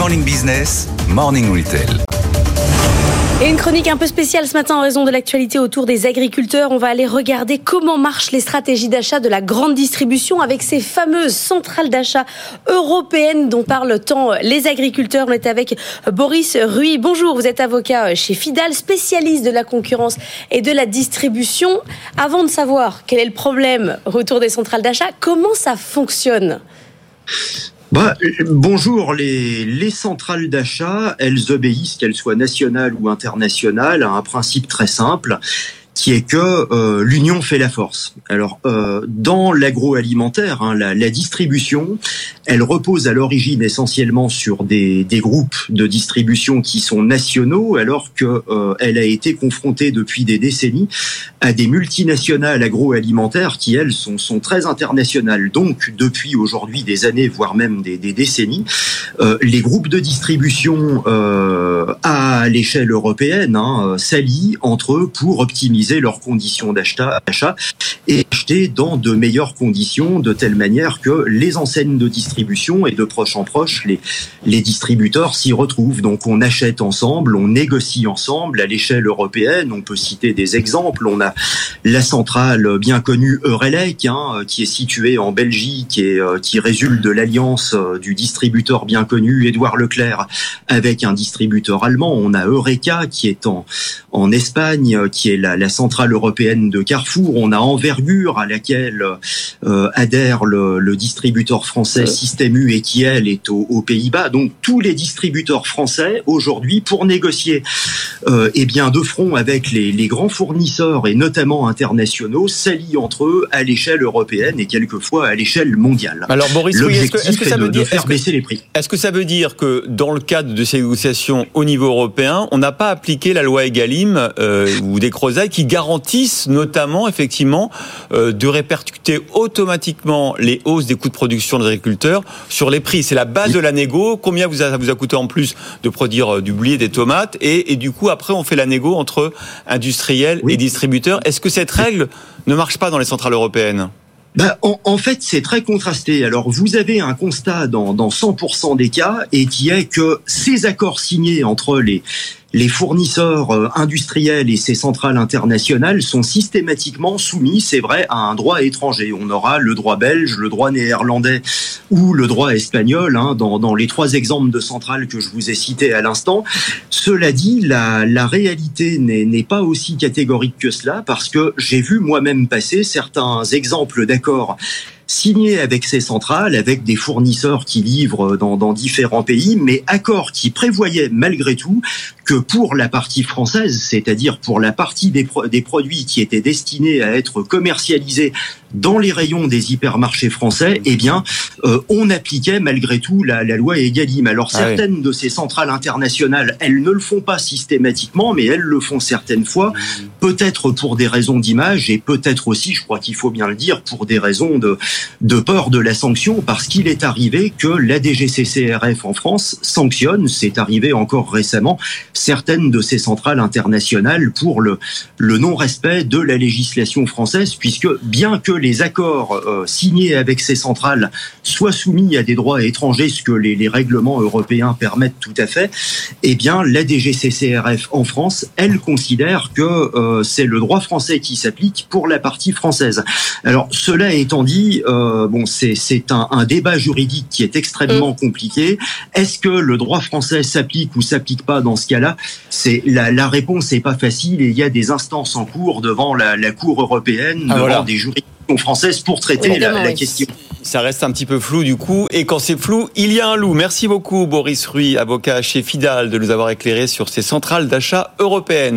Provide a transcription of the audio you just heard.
Morning Business, Morning Retail. Et une chronique un peu spéciale ce matin en raison de l'actualité autour des agriculteurs. On va aller regarder comment marchent les stratégies d'achat de la grande distribution avec ces fameuses centrales d'achat européennes dont parlent tant les agriculteurs. On est avec Boris Ruy. Bonjour, vous êtes avocat chez Fidal, spécialiste de la concurrence et de la distribution. Avant de savoir quel est le problème autour des centrales d'achat, comment ça fonctionne? Bah, bonjour, les, les centrales d'achat, elles obéissent, qu'elles soient nationales ou internationales, à un principe très simple qui est que euh, l'union fait la force. Alors, euh, dans l'agroalimentaire, hein, la, la, distribution, elle repose à l'origine essentiellement sur des, des, groupes de distribution qui sont nationaux, alors que euh, elle a été confrontée depuis des décennies à des multinationales agroalimentaires qui elles sont, sont très internationales. Donc, depuis aujourd'hui des années, voire même des, des décennies, euh, les groupes de distribution euh, à l'échelle européenne hein, s'allient entre eux pour optimiser leurs conditions d'achat et acheter dans de meilleures conditions, de telle manière que les enseignes de distribution et de proche en proche, les, les distributeurs s'y retrouvent. Donc on achète ensemble, on négocie ensemble à l'échelle européenne. On peut citer des exemples. On a la centrale bien connue Eurelec, hein, qui est située en Belgique et euh, qui résulte de l'alliance euh, du distributeur bien connu Édouard Leclerc avec un distributeur allemand. On a Eureka qui est en, en Espagne, qui est la, la centrale européenne de Carrefour. On a Envergure à laquelle euh, adhère le, le, distributeur français Système U et qui elle est aux, Pays-Bas. Donc tous les distributeurs français aujourd'hui pour négocier euh, eh bien de front avec les, les, grands fournisseurs et notamment internationaux s'allient entre eux à l'échelle européenne et quelquefois à l'échelle mondiale. Alors Boris, est-ce que, est -ce que, ça veut dire faire baisser les prix Est-ce que ça veut dire que dans le cadre de ces négociations au niveau européen, on n'a pas appliqué la loi Egalim euh, ou des Crozailles qui garantissent notamment effectivement euh, de répercuter automatiquement les hausses des coûts de production des agriculteurs sur les prix. C'est la base de la négo. Combien vous a, ça vous a coûté en plus de produire euh, du blé, des tomates et, et, du coup après on fait la négo entre industriels et distributeurs. Est-ce que cette règle ne marche pas dans les centrales européennes? Ben, en, en, fait, c'est très contrasté. Alors, vous avez un constat dans, dans 100% des cas, et qui est que ces accords signés entre les, les fournisseurs euh, industriels et ces centrales internationales sont systématiquement soumis, c'est vrai, à un droit étranger. On aura le droit belge, le droit néerlandais ou le droit espagnol, hein, dans, dans, les trois exemples de centrales que je vous ai cités à l'instant. Cela dit, la, la réalité n'est pas aussi catégorique que cela, parce que j'ai vu moi-même passer certains exemples d'accords signé avec ces centrales, avec des fournisseurs qui livrent dans, dans différents pays, mais accord qui prévoyait malgré tout que pour la partie française, c'est-à-dire pour la partie des, pro des produits qui étaient destinés à être commercialisés dans les rayons des hypermarchés français, eh bien, euh, on appliquait malgré tout la, la loi Egalim. Alors certaines ah oui. de ces centrales internationales, elles ne le font pas systématiquement, mais elles le font certaines fois, peut-être pour des raisons d'image et peut-être aussi, je crois qu'il faut bien le dire, pour des raisons de, de peur de la sanction, parce qu'il est arrivé que la DGCCRF en France sanctionne, c'est arrivé encore récemment, certaines de ces centrales internationales pour le, le non-respect de la législation française, puisque bien que les accords euh, signés avec ces centrales soient soumis à des droits étrangers, ce que les, les règlements européens permettent tout à fait, eh bien la DGCCRF en France, elle considère que euh, c'est le droit français qui s'applique pour la partie française. Alors cela étant dit, euh, bon c'est un, un, débat juridique qui est extrêmement mmh. compliqué. Est-ce que le droit français s'applique ou s'applique pas dans ce cas-là? C'est la, la, réponse n'est pas facile et il y a des instances en cours devant la, la Cour européenne, ah, devant voilà. des juridictions françaises pour traiter la, la, question. Ça reste un petit peu flou du coup, et quand c'est flou, il y a un loup. Merci beaucoup Boris Ruy, avocat chez Fidal, de nous avoir éclairé sur ces centrales d'achat européennes.